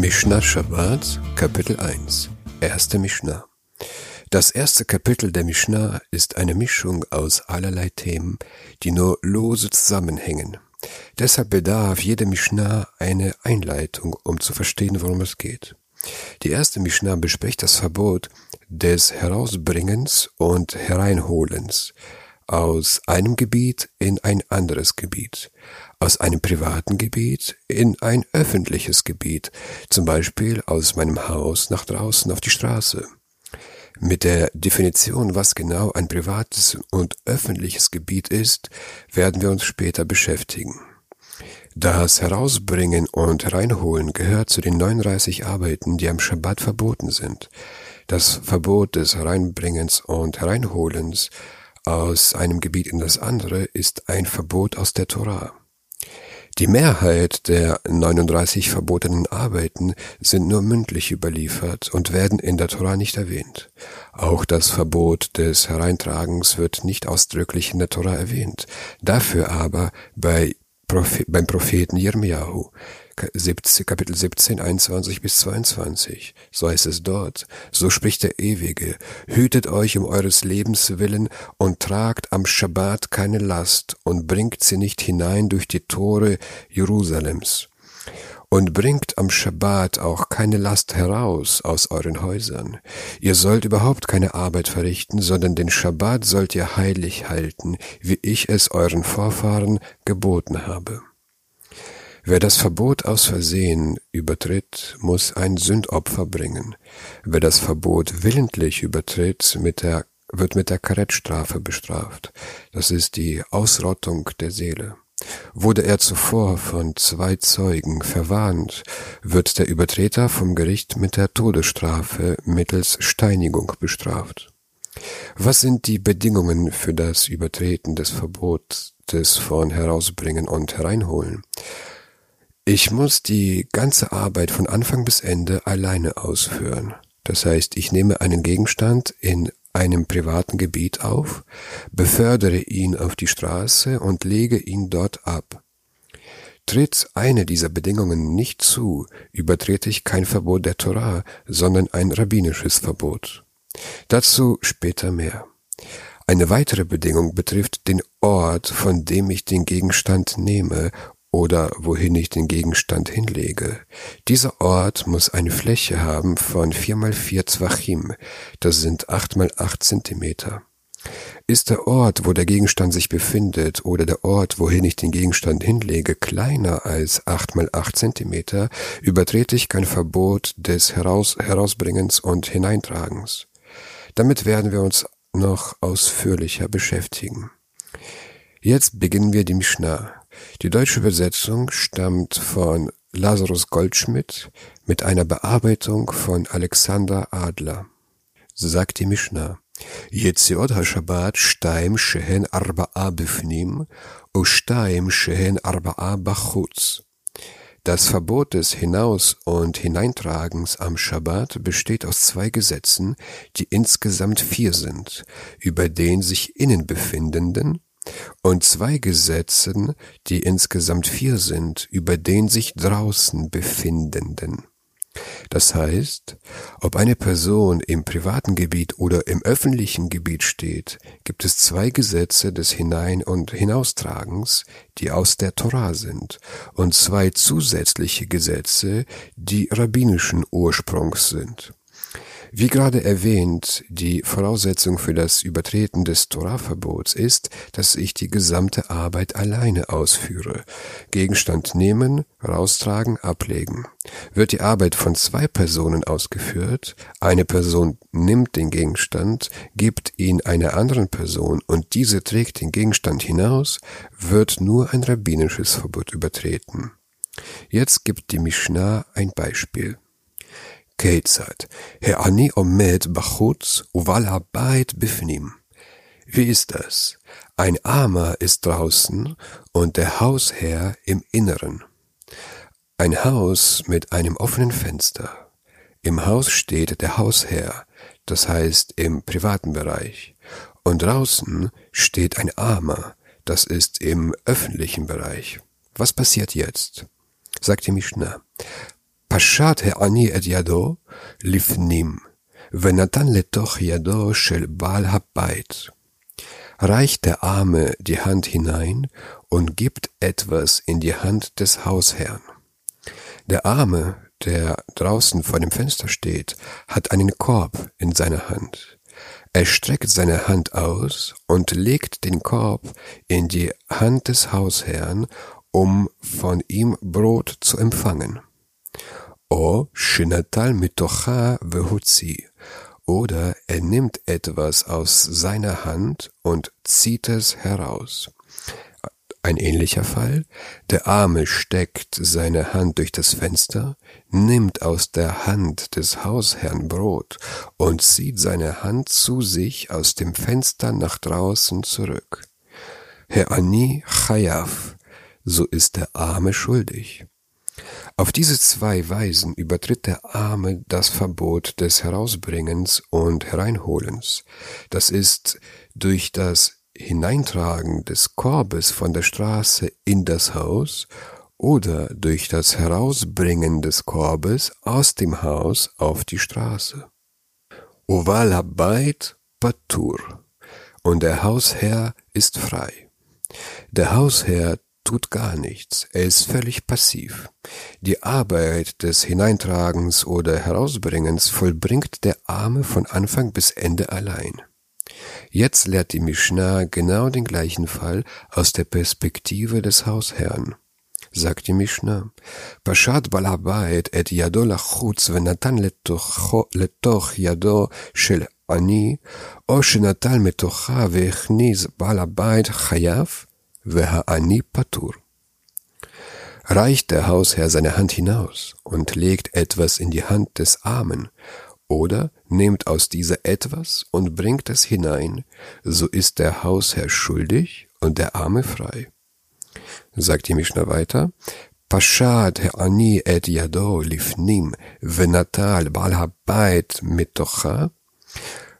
Mishnah Shabbat, Kapitel 1, erste Mishnah. Das erste Kapitel der Mishnah ist eine Mischung aus allerlei Themen, die nur lose zusammenhängen. Deshalb bedarf jede Mishnah eine Einleitung, um zu verstehen, worum es geht. Die erste Mishnah bespricht das Verbot des Herausbringens und Hereinholens aus einem Gebiet in ein anderes Gebiet, aus einem privaten Gebiet in ein öffentliches Gebiet, zum Beispiel aus meinem Haus nach draußen auf die Straße. Mit der Definition, was genau ein privates und öffentliches Gebiet ist, werden wir uns später beschäftigen. Das Herausbringen und Hereinholen gehört zu den 39 Arbeiten, die am Schabbat verboten sind. Das Verbot des Hereinbringens und Hereinholens aus einem Gebiet in das andere ist ein Verbot aus der Torah. Die Mehrheit der 39 verbotenen Arbeiten sind nur mündlich überliefert und werden in der Torah nicht erwähnt. Auch das Verbot des Hereintragens wird nicht ausdrücklich in der Torah erwähnt, dafür aber bei Prophet, beim Propheten Jeremiahu. Kapitel 17, 21 bis 22. So heißt es dort. So spricht der Ewige. Hütet euch um eures Lebens willen und tragt am Schabbat keine Last und bringt sie nicht hinein durch die Tore Jerusalems. Und bringt am Schabbat auch keine Last heraus aus euren Häusern. Ihr sollt überhaupt keine Arbeit verrichten, sondern den Schabbat sollt ihr heilig halten, wie ich es euren Vorfahren geboten habe. Wer das Verbot aus Versehen übertritt, muss ein Sündopfer bringen. Wer das Verbot willentlich übertritt, mit der, wird mit der Karettstrafe bestraft. Das ist die Ausrottung der Seele. Wurde er zuvor von zwei Zeugen verwarnt, wird der Übertreter vom Gericht mit der Todesstrafe mittels Steinigung bestraft. Was sind die Bedingungen für das Übertreten des Verbotes von Herausbringen und Hereinholen? Ich muss die ganze Arbeit von Anfang bis Ende alleine ausführen. Das heißt, ich nehme einen Gegenstand in einem privaten Gebiet auf, befördere ihn auf die Straße und lege ihn dort ab. Tritt eine dieser Bedingungen nicht zu, übertrete ich kein Verbot der Torah, sondern ein rabbinisches Verbot. Dazu später mehr. Eine weitere Bedingung betrifft den Ort, von dem ich den Gegenstand nehme oder wohin ich den Gegenstand hinlege. Dieser Ort muss eine Fläche haben von 4 mal 4 Zwachim, das sind 8 mal 8 Zentimeter. Ist der Ort, wo der Gegenstand sich befindet, oder der Ort, wohin ich den Gegenstand hinlege, kleiner als 8 mal 8 Zentimeter, übertrete ich kein Verbot des Heraus Herausbringens und Hineintragens. Damit werden wir uns noch ausführlicher beschäftigen. Jetzt beginnen wir die Mishnah. Die deutsche Übersetzung stammt von Lazarus Goldschmidt mit einer Bearbeitung von Alexander Adler. Sagt die Mishnah. יציאות השבת שתיים שהן ארבעה בפנים ושתיים שהן ארבעה בחוץ. Das Verbot des Hinaus- und Hineintragens am Schabbat besteht aus zwei Gesetzen, die insgesamt vier sind, über den sich innen befindenden und zwei Gesetzen, die insgesamt vier sind, über den sich draußen befindenden. Das heißt, ob eine Person im privaten Gebiet oder im öffentlichen Gebiet steht, gibt es zwei Gesetze des Hinein- und Hinaustragens, die aus der Torah sind, und zwei zusätzliche Gesetze, die rabbinischen Ursprungs sind. Wie gerade erwähnt, die Voraussetzung für das Übertreten des Torah-Verbots ist, dass ich die gesamte Arbeit alleine ausführe. Gegenstand nehmen, raustragen, ablegen. Wird die Arbeit von zwei Personen ausgeführt, eine Person nimmt den Gegenstand, gibt ihn einer anderen Person und diese trägt den Gegenstand hinaus, wird nur ein rabbinisches Verbot übertreten. Jetzt gibt die Mishnah ein Beispiel. כיצד? העני עומד בחוץ ובעל הבית בפנים. Wie ist das? Ein Armer ist draußen und der Hausherr im Inneren. Ein Haus mit einem offenen Fenster. Im Haus steht der Hausherr, das heißt im privaten Bereich. Und draußen steht ein Armer, das ist im öffentlichen Bereich. Was passiert jetzt? Sagt die Mishnah. פשט העני את ידו לפנים, ונתן לתוך ידו של בעל הבית. Reicht der Arme die Hand hinein und gibt etwas in die Hand des Hausherrn. Der Arme, der draußen vor dem Fenster steht, hat einen Korb in seiner Hand. Er streckt seine Hand aus und legt den Korb in die Hand des Hausherrn, um von ihm Brot zu empfangen. O shinatal mitocha vehutzi. Oder er nimmt etwas aus seiner Hand und zieht es heraus. Ein ähnlicher Fall. Der Arme steckt seine Hand durch das Fenster, nimmt aus der Hand des Hausherrn Brot und zieht seine Hand zu sich aus dem Fenster nach draußen zurück. Herr Ani Chayav, so ist der Arme schuldig. Auf diese zwei Weisen übertritt der Arme das Verbot des Herausbringens und Hereinholens. Das ist durch das Hineintragen des Korbes von der Straße in das Haus oder durch das Herausbringen des Korbes aus dem Haus auf die Straße. Oval Habait Patur und der Hausherr ist frei. Der Hausherr tut gar nichts, er ist völlig passiv. Die Arbeit des Hineintragens oder Herausbringens vollbringt der Arme von Anfang bis Ende allein. Jetzt lehrt die Mishnah genau den gleichen Fall aus der Perspektive des Hausherrn. Sagt die Mishnah, Pashat balabait et yado lachutz venatan letoch yado shel ani, o shenatal metocha vechniz balabait chayav, Ani Patur. Reicht der Hausherr seine Hand hinaus und legt etwas in die Hand des Armen, oder nimmt aus dieser etwas und bringt es hinein, so ist der Hausherr schuldig und der Arme frei. Sagt die Mischner weiter, Pashat ani et yado lifnim venatal balhabait mitocha,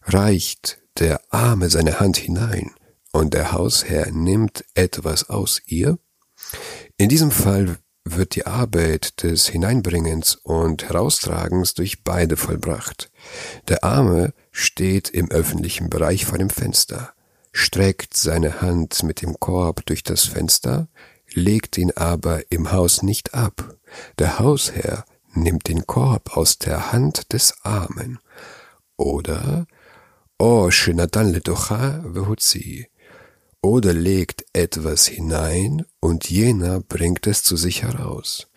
reicht der Arme seine Hand hinein und der Hausherr nimmt etwas aus ihr. In diesem Fall wird die Arbeit des Hineinbringens und Heraustragens durch beide vollbracht. Der Arme steht im öffentlichen Bereich vor dem Fenster, streckt seine Hand mit dem Korb durch das Fenster, legt ihn aber im Haus nicht ab. Der Hausherr nimmt den Korb aus der Hand des Armen. Oder, oh, shenatan letocha vehutzi, oder legt etwas hinein und jener bringt es zu sich heraus.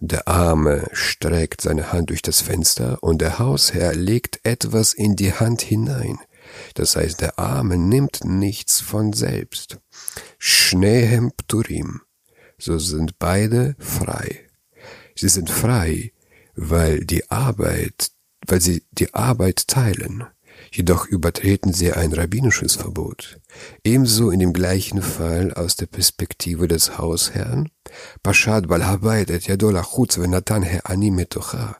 Der Arme streckt seine Hand durch das Fenster und der Hausherr legt etwas in die Hand hinein. Das heißt, der Arme nimmt nichts von selbst. Schnehem Pturim. So sind beide frei. Sie sind frei, weil die Arbeit, weil sie die Arbeit teilen jedoch übertreten sie ein rabbinisches Verbot. Ebenso in dem gleichen Fall aus der Perspektive des Hausherrn, Pashad bal habait et yado lachutz venatan he'ani metocha,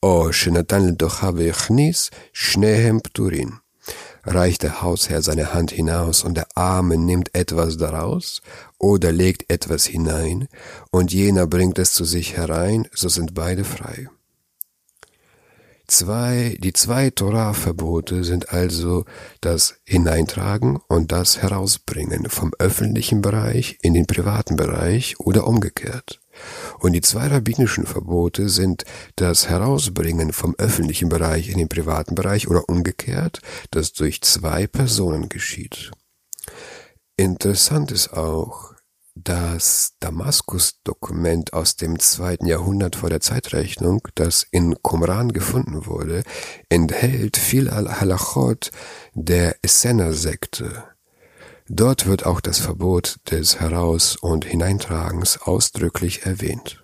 o shenatan letocha ve'echnis, shnehem pturin. Reicht der Hausherr seine Hand hinaus und der Arme nimmt etwas daraus oder legt etwas hinein und jener bringt es zu sich herein, so sind beide frei. Zwei, die zwei Torah-Verbote sind also das Hineintragen und das Herausbringen vom öffentlichen Bereich in den privaten Bereich oder umgekehrt. Und die zwei rabbinischen Verbote sind das Herausbringen vom öffentlichen Bereich in den privaten Bereich oder umgekehrt, das durch zwei Personen geschieht. Interessant ist auch, das Damaskus-Dokument aus dem zweiten Jahrhundert vor der Zeitrechnung, das in Qumran gefunden wurde, enthält viel Halachot der Essener-Sekte. Dort wird auch das Verbot des Heraus- und Hineintragens ausdrücklich erwähnt.